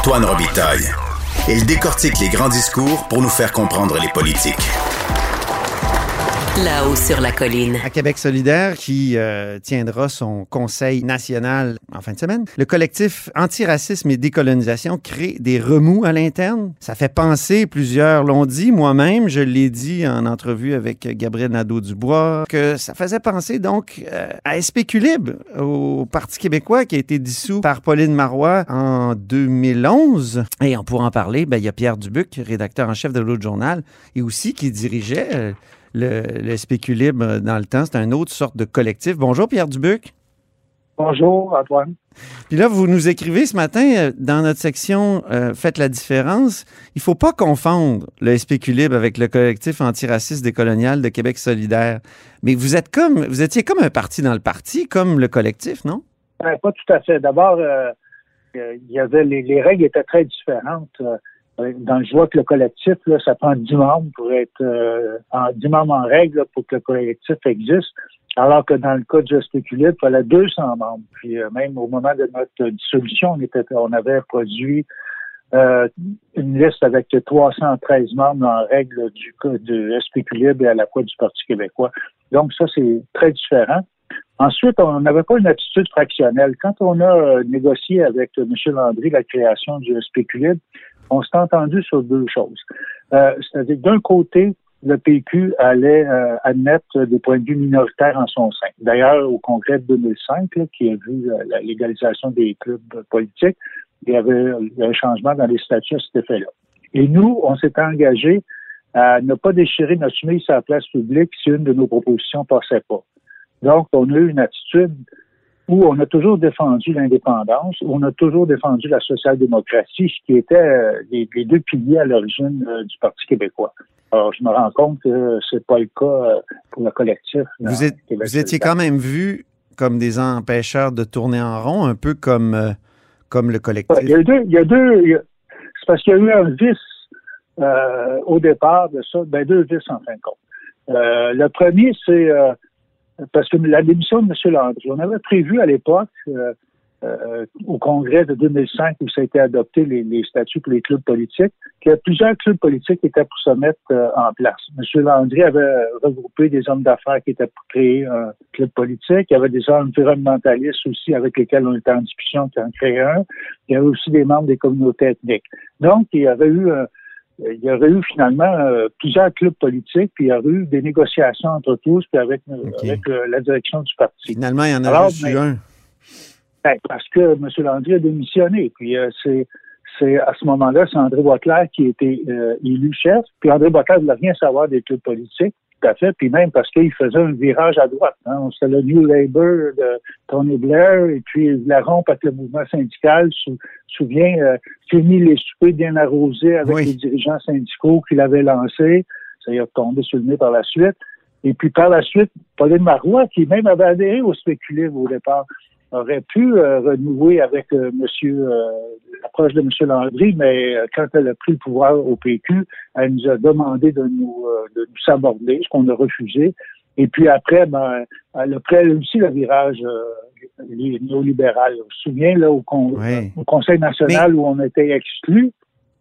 Antoine Robitaille. Il décortique les grands discours pour nous faire comprendre les politiques. Là-haut sur la colline. À Québec solidaire, qui euh, tiendra son conseil national en fin de semaine, le collectif Antiracisme et Décolonisation crée des remous à l'interne. Ça fait penser, plusieurs l'ont dit, moi-même, je l'ai dit en entrevue avec Gabriel Nadeau-Dubois, que ça faisait penser donc euh, à Spéculibre, au Parti québécois qui a été dissous par Pauline Marois en 2011. Et on pourra en parler, ben, il y a Pierre Dubuc, rédacteur en chef de l'autre journal, et aussi qui dirigeait... Euh, le, le dans le temps. C'est une autre sorte de collectif. Bonjour, Pierre Dubuc. Bonjour, Antoine. Puis là, vous nous écrivez ce matin euh, dans notre section euh, Faites la différence. Il faut pas confondre le Spéculibre avec le collectif antiraciste décolonial de Québec solidaire. Mais vous êtes comme, vous étiez comme un parti dans le parti, comme le collectif, non? Ben, pas tout à fait. D'abord, euh, il y avait les, les, règles étaient très différentes. Dans le vois que le collectif, ça prend 10 membres pour être euh, en 10 membres en règle pour que le collectif existe. Alors que dans le cas du spéculatif, il fallait 200 membres. Puis euh, même au moment de notre dissolution, on, était, on avait produit euh, une liste avec 313 membres en règle du, du spéculatif et à la fois du Parti québécois. Donc ça, c'est très différent. Ensuite, on n'avait pas une attitude fractionnelle. Quand on a négocié avec M. Landry la création du spéculatif, on s'est entendu sur deux choses. Euh, C'est-à-dire, d'un côté, le PQ allait euh, admettre des points de vue minoritaires en son sein. D'ailleurs, au congrès de 2005, qui a vu euh, la légalisation des clubs politiques, il y avait un changement dans les statuts à cet effet-là. Et nous, on s'est engagé à ne pas déchirer notre chemise sur la place publique si une de nos propositions passait pas. Donc, on a eu une attitude où on a toujours défendu l'indépendance, où on a toujours défendu la social-démocratie, ce qui était euh, les, deux piliers à l'origine euh, du Parti québécois. Alors, je me rends compte que c'est pas le cas euh, pour le collectif. Vous, êtes, vous étiez quand même vu comme des empêcheurs de tourner en rond, un peu comme, comme le collectif. il y a deux, il y a deux c'est parce qu'il y a eu un vice au départ de ça, ben deux vices en fin de compte. le premier, c'est parce que la démission de M. Landry, on avait prévu à l'époque, euh, euh, au congrès de 2005 où ça a été adopté les, les statuts pour les clubs politiques, que plusieurs clubs politiques étaient pour se mettre euh, en place. M. Landry avait regroupé des hommes d'affaires qui étaient pour créer un club politique. Il y avait des environnementalistes aussi avec lesquels on était en discussion qui en créaient un. Il y avait aussi des membres des communautés ethniques. Donc, il y avait eu un, il y aurait eu finalement euh, plusieurs clubs politiques, puis il y aurait eu des négociations entre tous, puis avec, euh, avec euh, la direction du parti. Finalement, il y en a eu un. Ben, parce que M. Landry a démissionné. Puis c'est c'est à ce moment-là, c'est André Boisclair qui a été élu chef. Puis André Boisclair ne voulait rien savoir des clubs politiques tout à fait, puis même parce qu'il faisait un virage à droite. Hein. C'était le New Labour de Tony Blair, et puis il voulait rompre avec le mouvement syndical. Souviens, euh, fini les soupers bien arrosés avec les dirigeants syndicaux qu'il avait lancés. Ça y a tombé sur le nez par la suite. Et puis par la suite, Pauline Marois, qui même avait adhéré au spéculatif au départ, aurait pu euh, renouer avec euh, monsieur euh, l'approche de M. Landry, mais quand elle a pris le pouvoir au PQ, elle nous a demandé de nous, de nous saborder, ce qu'on a refusé. Et puis après, ben, elle a pris aussi le virage néolibéral. Je me souviens là, au, au Conseil national où on était exclus,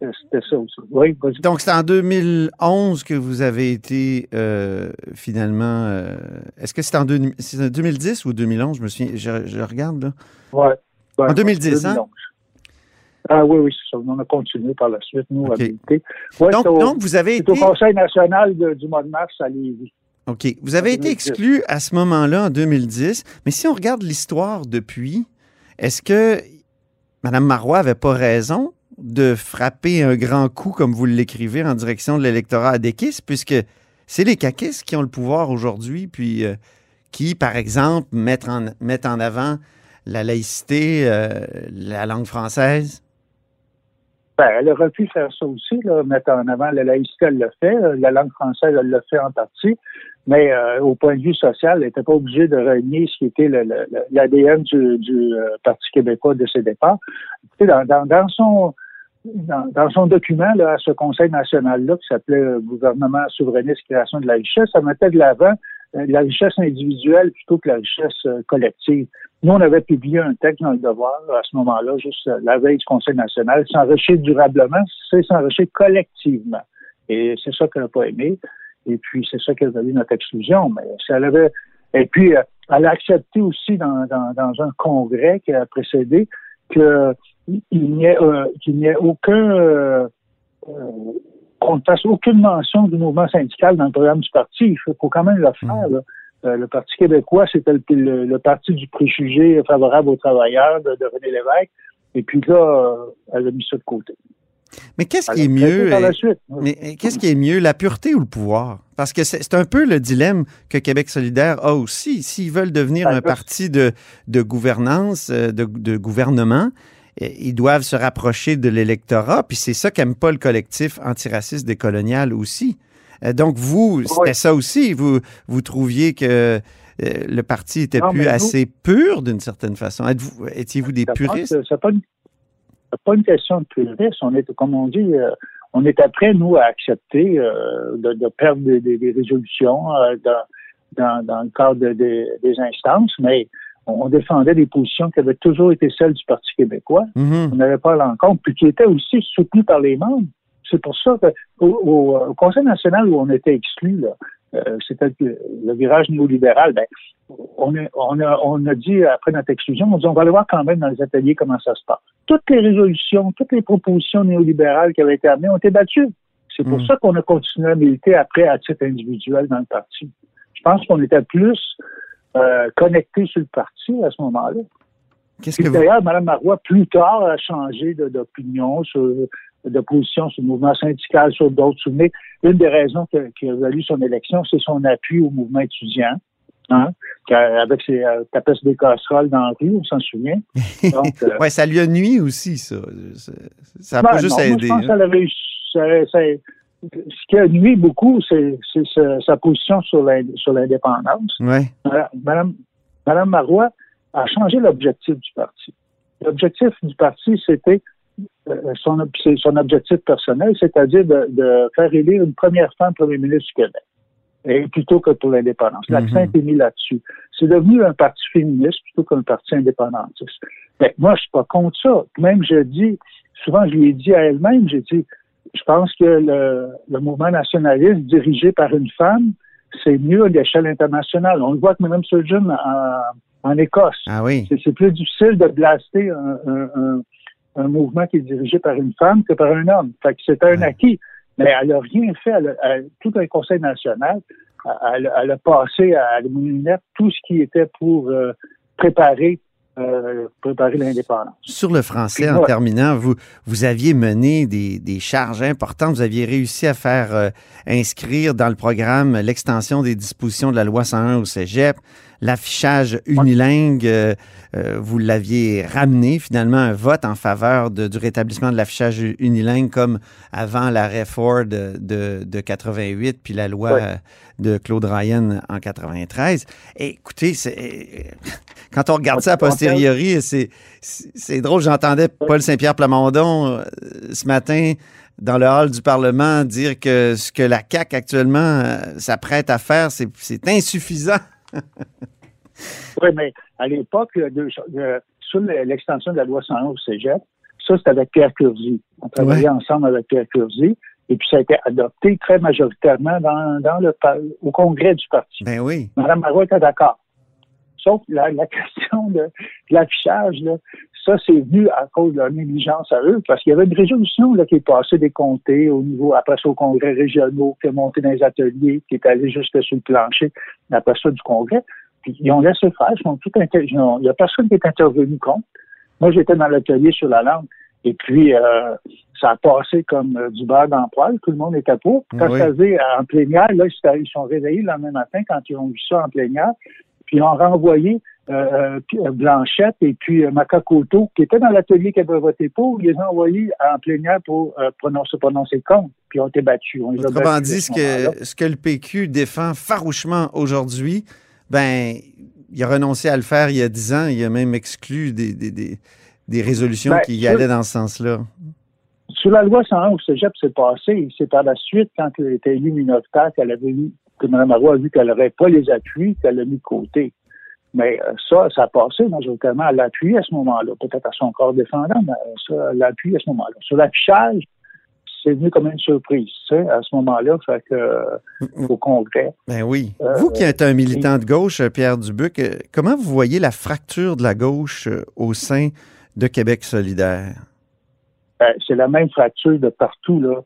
c'était ça aussi. Oui, Donc, c'est en 2011 que vous avez été euh, finalement. Euh, est-ce que c'est en, 2010 ou 2011 Je me souviens. Je, regarde, là. Oui. en 2010, hein? Ah oui, oui, c'est ça. On a continué par la suite, nous, à donc, donc, vous avez été. au Conseil national du mois de mars à Lévis. OK. Vous avez été exclu à ce moment-là, en 2010. Mais si on regarde l'histoire depuis, est-ce que Mme Marois avait pas raison de frapper un grand coup, comme vous l'écrivez, en direction de l'électorat Dekis, puisque c'est les caquistes qui ont le pouvoir aujourd'hui, puis euh, qui, par exemple, mettent en, mettent en avant la laïcité, euh, la langue française? Ben, elle aurait pu faire ça aussi, mettre en avant la laïcité, elle le fait. La langue française, elle le fait en partie. Mais euh, au point de vue social, elle n'était pas obligée de renier ce qui était l'ADN du, Parti québécois de ses départs. Dans, dans son dans, son document là, à ce Conseil national-là, qui s'appelait euh, Gouvernement souverainiste, création de la richesse, ça mettait de l'avant euh, la richesse individuelle plutôt que la richesse euh, collective. Nous, on avait publié un texte dans le devoir à ce moment-là, juste la veille du Conseil national. S'enrichir durablement, c'est s'enrichir collectivement. Et c'est ça qu'elle n'a pas aimé. Et puis, c'est ça qui a valu notre exclusion. Mais ça avait. Et puis, elle a accepté aussi dans, dans, un congrès qui a précédé qu'il n'y ait, euh, qu'il n'y ait aucun. Euh, qu'on ne fasse aucune mention du mouvement syndical dans le programme du parti. Il faut quand même le faire. Là. Euh, le Parti québécois, c'était le, parti du préjugé favorable aux travailleurs de, René Lévesque. Et puis là, euh, elle a mis ça de côté. Mais qu'est-ce qui est mieux? Mais qu'est-ce qui est mieux, la pureté ou le pouvoir? Parce que c'est un peu le dilemme que Québec solidaire a aussi. S'ils veulent devenir un parti de, gouvernance, euh, de, de, gouvernement, ils doivent se rapprocher de l'électorat. Puis c'est ça qu'aime pas le collectif antiraciste décolonial aussi. Euh, donc, vous, c'était ça aussi. Vous, vous trouviez que euh, le parti était plus assez pur d'une certaine façon. Étiez-vous des puristes? C'est pas, pas, une question de puriste. On est, comme on dit, euh, on était prêts, nous, à accepter de, perdre des, résolutions dans, dans, le cadre des instances, mais on défendait des positions qui avaient toujours été celles du Parti québécois. Mm-hmm. On n'avait pas l'encontre, puis qui étaient aussi soutenues par les membres. C'est pour ça qu'au au, Conseil national où on était exclu, euh, c'était le, virage néolibéral, ben, on, a, on, a, dit après notre exclusion, on dit on va aller voir quand même dans les ateliers comment ça se passe. Toutes les résolutions, toutes les propositions néolibérales qui avaient été amenées ont été battues. C'est pour hmm. ça qu'on a continué à militer après à titre individuel dans le parti. Je pense qu'on était plus euh, connectés sur le parti à ce moment-là. D'ailleurs, Mme Marois, plus tard, a changé d'opinion sur de position sur le mouvement syndical, sur d'autres. Souvenez, une des raisons qui a valu son élection, c'est son appui au mouvement étudiant. Hein, avec ses euh, tapes des casseroles dans la rue, on s'en souvient. Euh, oui, ça lui a nuit aussi, ça. Ça a pas ben juste aidé. Je pense hein. ce qui a nuit beaucoup, c'est sa position sur l'indépendance. Ouais. Madame, Madame Marois a changé l'objectif du parti. L'objectif du parti, c'était euh, son, son objectif personnel, c'est-à-dire de, faire élire une première femme premier ministre du Québec, et plutôt que pour l'indépendance. L'accent mm-hmm. est mis là-dessus. C'est devenu un parti féministe plutôt qu'un parti indépendantiste. Mais moi, je suis pas contre ça. Même je dis, souvent je lui ai dit à elle-même, j'ai dit, je pense que le, mouvement nationaliste dirigé par une femme, c'est mieux à l'échelle internationale. On le voit que Mme Surgeon en, en Écosse. Ah oui. C'est plus difficile de blaster un, un mouvement qui est dirigé par une femme que par un homme. Fait que c'est un acquis. Mais elle n'a rien fait. tout un conseil national, elle, a passé à la tout ce qui était pour euh, préparer euh, préparer l'indépendance. Sur le français, en terminant, vous, vous aviez mené des, des, charges importantes. Vous aviez réussi à faire euh, inscrire dans le programme l'extension des dispositions de la loi 101 au cégep l'affichage unilingue, euh, euh, vous l'aviez ramené finalement un vote en faveur du rétablissement de l'affichage unilingue comme avant l'arrêt Ford de, de, 88 puis la loi de Claude Ryan en 93. écoutez, quand on regarde ça a posteriori, c'est drôle. J'entendais Paul Saint-Pierre Plamondon euh, ce matin dans le hall du Parlement dire que ce que la CAQ actuellement s'apprête à faire, c'est insuffisant. oui, mais à l'époque, sur l'extension de la loi 111 au cégep, ça, c'était avec Pierre Curzi. On travaillait ensemble avec Pierre Curzi. Et puis, ça a été adopté très majoritairement dans, dans le, au congrès du parti. Ben oui. Mme Marois était d'accord. Sauf la, la question de, l'affichage, ça, c'est venu à cause de leur négligence à eux, parce qu'il y avait une résolution là, qui est passée des comtés au niveau, après ça, au congrès régionaux, qui est monté dans les ateliers, qui est allé jusque sur le plancher, après ça, du congrès. Puis ils ont laissé faire, ils sont tout Il n'y a personne qui est intervenu contre. Moi, j'étais dans l'atelier sur la langue. Et puis, euh, ça a passé comme euh, du beurre dans le poil. Tout le monde était pour. Quand ça faisait en plénière, là, ils sont réveillés le lendemain matin quand ils ont vu ça en plénière. Puis ils ont renvoyé euh, euh, Blanchette et puis Macacoto, qui étaient dans l'atelier qui avait voté pour, ils les ont envoyés en plénière pour prononcer, prononcer contre, puis ils ont été battus. On Autrement dit, ce que, ce que le PQ défend farouchement aujourd'hui, ben, il a renoncé à le faire il y a dix ans, il a même exclu des, des, des, résolutions ben, qui allaient dans ce sens-là. Sur la loi 101 au cégep, c'est passé. C'est par la suite, quand elle était élue minoritaire, qu'elle avait vu, que Mme Marois a vu qu'elle n'aurait pas les appuis, qu'elle l'a mis de côté. Mais euh, ça, ça a passé majoritairement à l'appui à ce moment-là, peut-être à son corps défendant, mais ça, à l'appui à ce moment-là. Sur l'affichage, c'est venu comme une surprise, tu sais, à ce moment-là, fait que, euh, au Congrès. Ben oui. vous qui êtes un militant de gauche, Pierre Dubuc, comment vous voyez la fracture de la gauche au sein de Québec solidaire? Ben, c'est la même fracture de partout, là.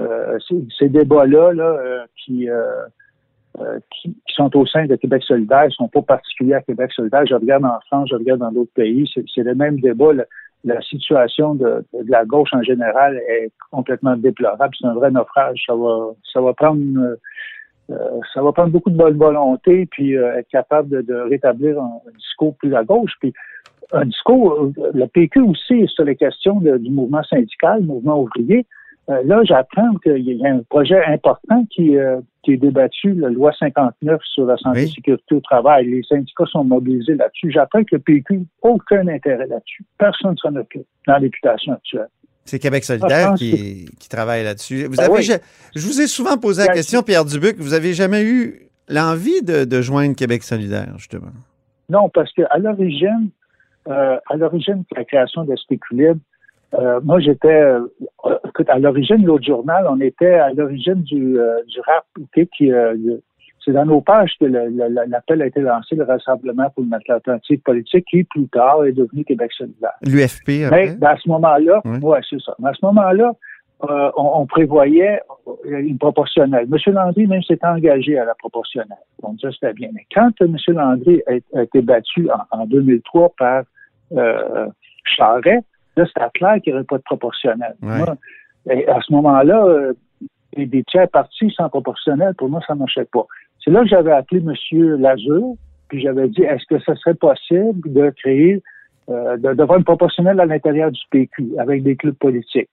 Euh, ces débats-là là, euh, qui, euh, qui, qui, sont au sein de Québec solidaire ne sont pas particuliers à Québec solidaire. Je regarde en France, je regarde dans d'autres pays. C'est le même débat. La, situation de, de, la gauche en général est complètement déplorable. C'est un vrai naufrage. Ça va, ça va prendre ça va prendre beaucoup de bonne volonté, puis être capable de, de rétablir un, discours plus à gauche. Puis un discours, le PQ aussi, sur les questions du mouvement syndical, mouvement ouvrier. Euh, là, j'apprends qu'il y a un projet important qui, euh, qui est débattu, la loi 59 sur la santé et sécurité au travail. Les syndicats sont mobilisés là-dessus. J'apprends que le PQ n'a aucun intérêt là-dessus. Personne ne s'en occupe dans l'éputation actuelle. C'est Québec solidaire qui, qui, travaille là-dessus. Vous ben avez, je, vous ai souvent posé la question, Pierre Dubuc, vous avez jamais eu l'envie de, de, joindre Québec solidaire, justement? Non, parce qu'à l'origine, euh, à l'origine de la création de Spéculibre, euh, moi, j'étais, euh, à l'origine, l'autre journal, on était à l'origine du, euh, du rap, qui, euh, c'est dans nos pages que l'appel a été lancé, le Rassemblement pour une alternative politique, qui plus tard est devenu Québec solidaire. L'UFP, Mais à ce moment-là, oui, ouais, c'est ça. Mais à ce moment-là, euh, on, on, prévoyait une proportionnelle. M. Landry même s'est engagé à la proportionnelle. Donc ça, c'était bien. Mais quand M. Landry a, a été battu en, en 2003 par euh, Charret, Là, c'était clair qu'il n'y aurait pas de proportionnel. et à ce moment-là, euh, des tiers partis sans proportionnel, pour moi, ça ne marchait pas. C'est là que j'avais appelé M. Lazur, puis j'avais dit, est-ce que ce serait possible de créer, euh, d'avoir une proportionnelle à l'intérieur du PQ, avec des clubs politiques?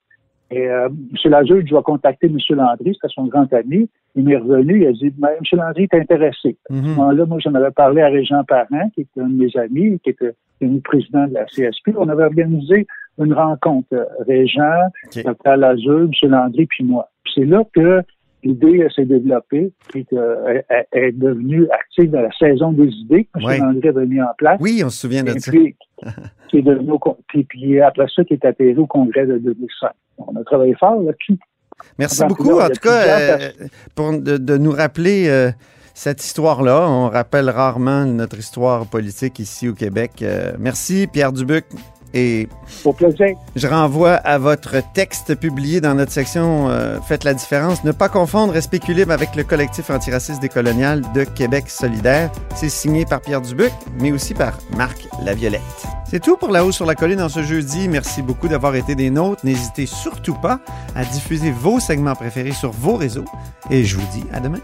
Et euh, M. Lazur, je vais contacter M. Landry, c'était son grand ami. Il m'est revenu, il a dit, M. Landry est intéressé. À ce mm-hmm. moment-là, moi, j'en avais parlé à Régent Parent, qui était un de mes amis, qui était le président de la CSP. On avait organisé une rencontre. Euh, Régent, okay. Dr. Lazur, M. Landry, puis moi. c'est là que l'idée s'est développée, puis qu'elle est devenue active dans la saison des idées que M. Landry avait mis en place. Oui, on se souvient de ça. Puis, qui est devenu, puis, puis après ça, qui est atterri au congrès de 2005. On a travaillé fort là-dessus. Merci beaucoup, en tout cas, euh, pour de, de, nous rappeler euh, cette histoire-là. On rappelle rarement notre histoire politique ici au Québec. Euh, merci, Pierre Dubuc. Et Au plaisir. Je renvoie à votre texte publié dans notre section euh, Faites la différence. Ne pas confondre Respect avec le collectif antiraciste décolonial de Québec solidaire. C'est signé par Pierre Dubuc, mais aussi par Marc Laviolette. C'est tout pour La Haut sur la Colline en ce jeudi. Merci beaucoup d'avoir été des nôtres. N'hésitez surtout pas à diffuser vos segments préférés sur vos réseaux. Et je vous dis à demain.